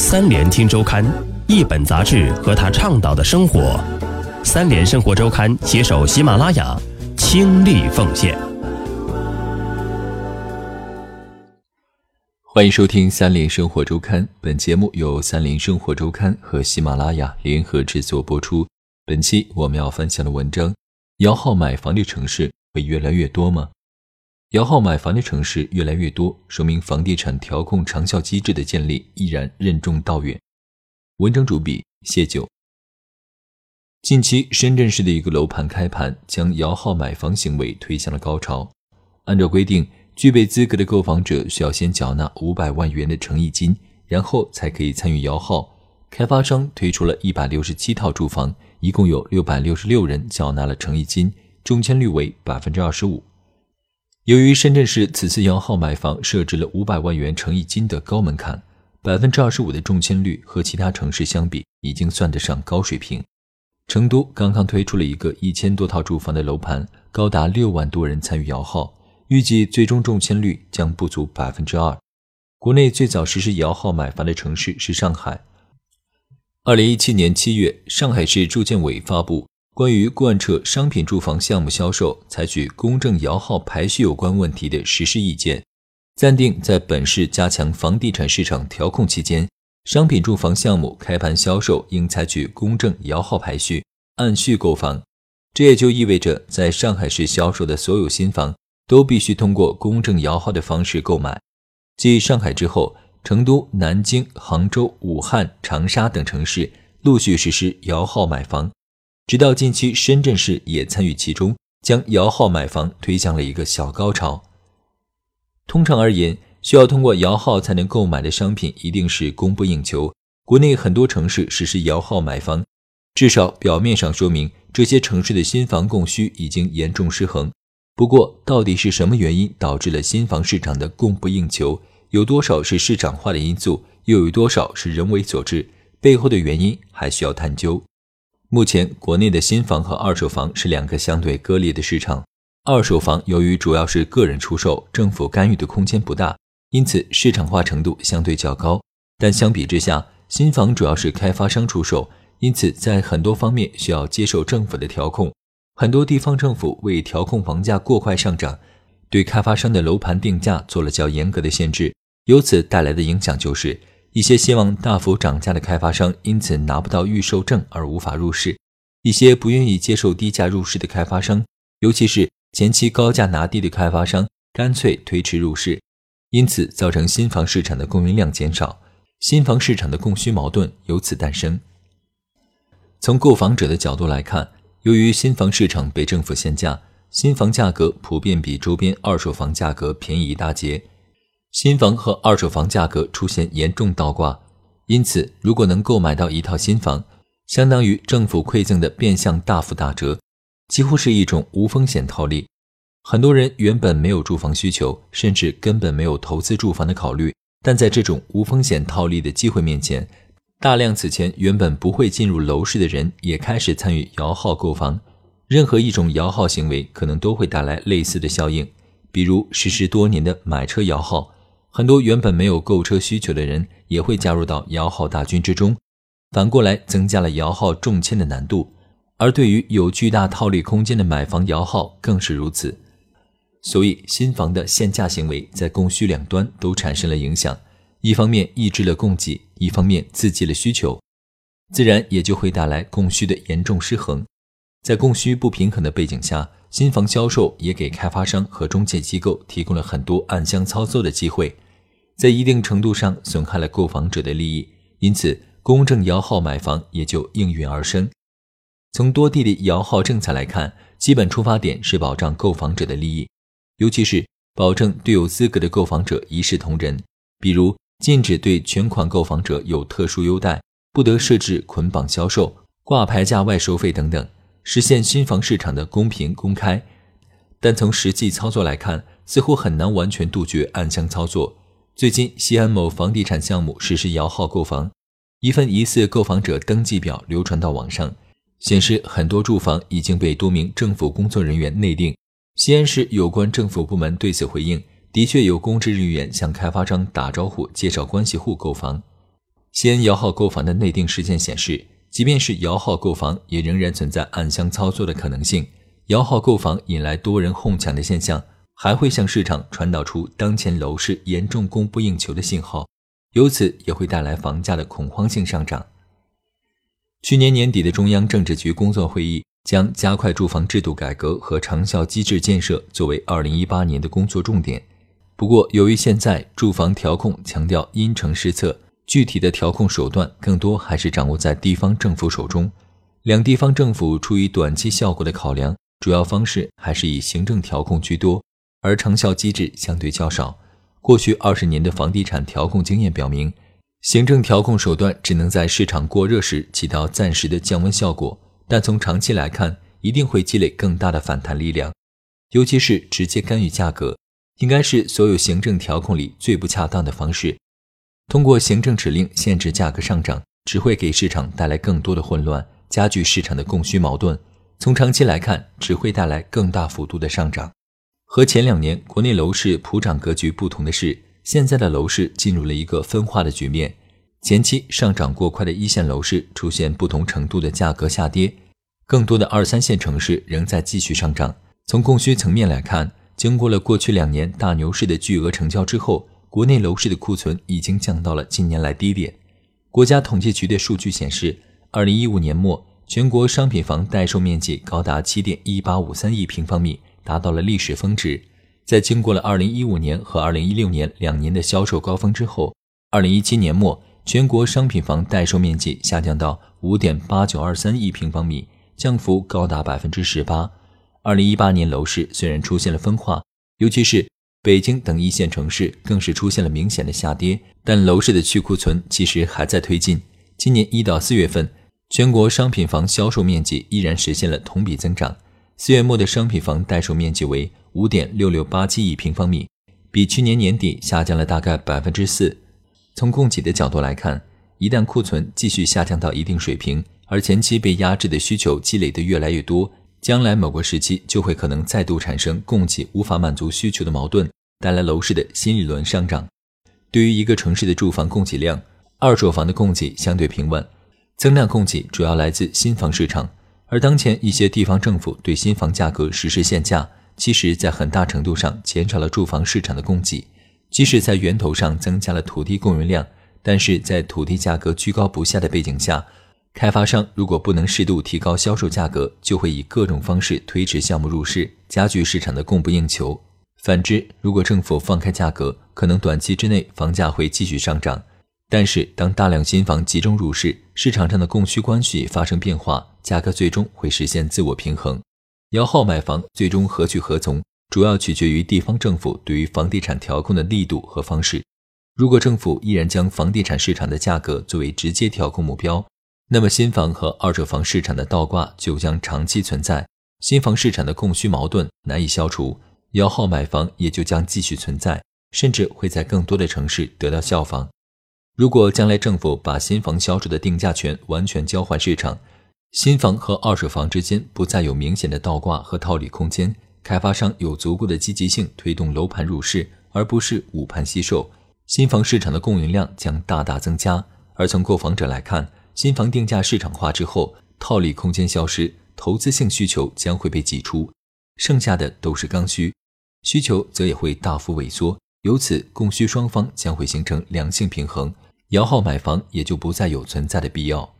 三联听周刊，一本杂志和他倡导的生活。三联生活周刊携手喜马拉雅，倾力奉献。欢迎收听三联生活周刊，本节目由三联生活周刊和喜马拉雅联合制作播出。本期我们要分享的文章：摇号买房的城市会越来越多吗？摇号买房的城市越来越多，说明房地产调控长效机制的建立依然任重道远。文章主笔谢九。近期，深圳市的一个楼盘开盘，将摇号买房行为推向了高潮。按照规定，具备资格的购房者需要先缴纳五百万元的诚意金，然后才可以参与摇号。开发商推出了一百六十七套住房，一共有六百六十六人缴纳了诚意金，中签率为百分之二十五。由于深圳市此次摇号买房设置了五百万元诚意金的高门槛，百分之二十五的中签率和其他城市相比，已经算得上高水平。成都刚刚推出了一个一千多套住房的楼盘，高达六万多人参与摇号，预计最终中签率将不足百分之二。国内最早实施摇号买房的城市是上海。二零一七年七月，上海市住建委发布。关于贯彻商品住房项目销售采取公证摇号排序有关问题的实施意见，暂定在本市加强房地产市场调控期间，商品住房项目开盘销售应采取公证摇号排序，按序购房。这也就意味着，在上海市销售的所有新房都必须通过公证摇号的方式购买。继上海之后，成都、南京、杭州、武汉、长沙等城市陆续实施摇号买房。直到近期，深圳市也参与其中，将摇号买房推向了一个小高潮。通常而言，需要通过摇号才能购买的商品一定是供不应求。国内很多城市实施摇号买房，至少表面上说明这些城市的新房供需已经严重失衡。不过，到底是什么原因导致了新房市场的供不应求？有多少是市场化的因素？又有多少是人为所致？背后的原因还需要探究。目前，国内的新房和二手房是两个相对割裂的市场。二手房由于主要是个人出售，政府干预的空间不大，因此市场化程度相对较高。但相比之下，新房主要是开发商出售，因此在很多方面需要接受政府的调控。很多地方政府为调控房价过快上涨，对开发商的楼盘定价做了较严格的限制。由此带来的影响就是。一些希望大幅涨价的开发商因此拿不到预售证而无法入市；一些不愿意接受低价入市的开发商，尤其是前期高价拿地的开发商，干脆推迟入市，因此造成新房市场的供应量减少，新房市场的供需矛盾由此诞生。从购房者的角度来看，由于新房市场被政府限价，新房价格普遍比周边二手房价格便宜一大截。新房和二手房价格出现严重倒挂，因此，如果能购买到一套新房，相当于政府馈赠的变相大幅打折，几乎是一种无风险套利。很多人原本没有住房需求，甚至根本没有投资住房的考虑，但在这种无风险套利的机会面前，大量此前原本不会进入楼市的人也开始参与摇号购房。任何一种摇号行为可能都会带来类似的效应，比如实施多年的买车摇号。很多原本没有购车需求的人也会加入到摇号大军之中，反过来增加了摇号中签的难度。而对于有巨大套利空间的买房摇号更是如此。所以，新房的限价行为在供需两端都产生了影响，一方面抑制了供给，一方面刺激了需求，自然也就会带来供需的严重失衡。在供需不平衡的背景下，新房销售也给开发商和中介机构提供了很多暗箱操作的机会，在一定程度上损害了购房者的利益，因此公证摇号买房也就应运而生。从多地的摇号政策来看，基本出发点是保障购房者的利益，尤其是保证对有资格的购房者一视同仁，比如禁止对全款购房者有特殊优待，不得设置捆绑销售、挂牌价外收费等等。实现新房市场的公平公开，但从实际操作来看，似乎很难完全杜绝暗箱操作。最近，西安某房地产项目实施摇号购房，一份疑似购房者登记表流传到网上，显示很多住房已经被多名政府工作人员内定。西安市有关政府部门对此回应，的确有公职人员向开发商打招呼、介绍关系户购房。西安摇号购房的内定事件显示，即便是摇号购房，也仍然存在暗箱操作的可能性。摇号购房引来多人哄抢的现象，还会向市场传导出当前楼市严重供不应求的信号，由此也会带来房价的恐慌性上涨。去年年底的中央政治局工作会议将加快住房制度改革和长效机制建设作为2018年的工作重点。不过，由于现在住房调控强调因城施策，具体的调控手段更多还是掌握在地方政府手中。两地方政府出于短期效果的考量。主要方式还是以行政调控居多，而长效机制相对较少。过去二十年的房地产调控经验表明，行政调控手段只能在市场过热时起到暂时的降温效果，但从长期来看，一定会积累更大的反弹力量。尤其是直接干预价格，应该是所有行政调控里最不恰当的方式。通过行政指令限制价格上涨，只会给市场带来更多的混乱，加剧市场的供需矛盾。从长期来看，只会带来更大幅度的上涨。和前两年国内楼市普涨格局不同的是，现在的楼市进入了一个分化的局面。前期上涨过快的一线楼市出现不同程度的价格下跌，更多的二三线城市仍在继续上涨。从供需层面来看，经过了过去两年大牛市的巨额成交之后，国内楼市的库存已经降到了近年来低点。国家统计局的数据显示，二零一五年末。全国商品房待售面积高达七点一八五三亿平方米，达到了历史峰值。在经过了二零一五年和二零一六年两年的销售高峰之后，二零一七年末，全国商品房待售面积下降到五点八九二三亿平方米，降幅高达百分之十八。二零一八年楼市虽然出现了分化，尤其是北京等一线城市更是出现了明显的下跌，但楼市的去库存其实还在推进。今年一到四月份。全国商品房销售面积依然实现了同比增长。四月末的商品房待售面积为五点六六八七亿平方米，比去年年底下降了大概百分之四。从供给的角度来看，一旦库存继续下降到一定水平，而前期被压制的需求积累的越来越多，将来某个时期就会可能再度产生供给无法满足需求的矛盾，带来楼市的新一轮上涨。对于一个城市的住房供给量，二手房的供给相对平稳。增量供给主要来自新房市场，而当前一些地方政府对新房价格实施限价，其实在很大程度上减少了住房市场的供给。即使在源头上增加了土地供应量，但是在土地价格居高不下的背景下，开发商如果不能适度提高销售价格，就会以各种方式推迟项目入市，加剧市场的供不应求。反之，如果政府放开价格，可能短期之内房价会继续上涨。但是，当大量新房集中入市，市场上的供需关系发生变化，价格最终会实现自我平衡。摇号买房最终何去何从，主要取决于地方政府对于房地产调控的力度和方式。如果政府依然将房地产市场的价格作为直接调控目标，那么新房和二手房市场的倒挂就将长期存在，新房市场的供需矛盾难以消除，摇号买房也就将继续存在，甚至会在更多的城市得到效仿。如果将来政府把新房销售的定价权完全交还市场，新房和二手房之间不再有明显的倒挂和套利空间，开发商有足够的积极性推动楼盘入市，而不是捂盘惜售，新房市场的供应量将大大增加。而从购房者来看，新房定价市场化之后，套利空间消失，投资性需求将会被挤出，剩下的都是刚需，需求则也会大幅萎缩，由此供需双方将会形成良性平衡。摇号买房也就不再有存在的必要。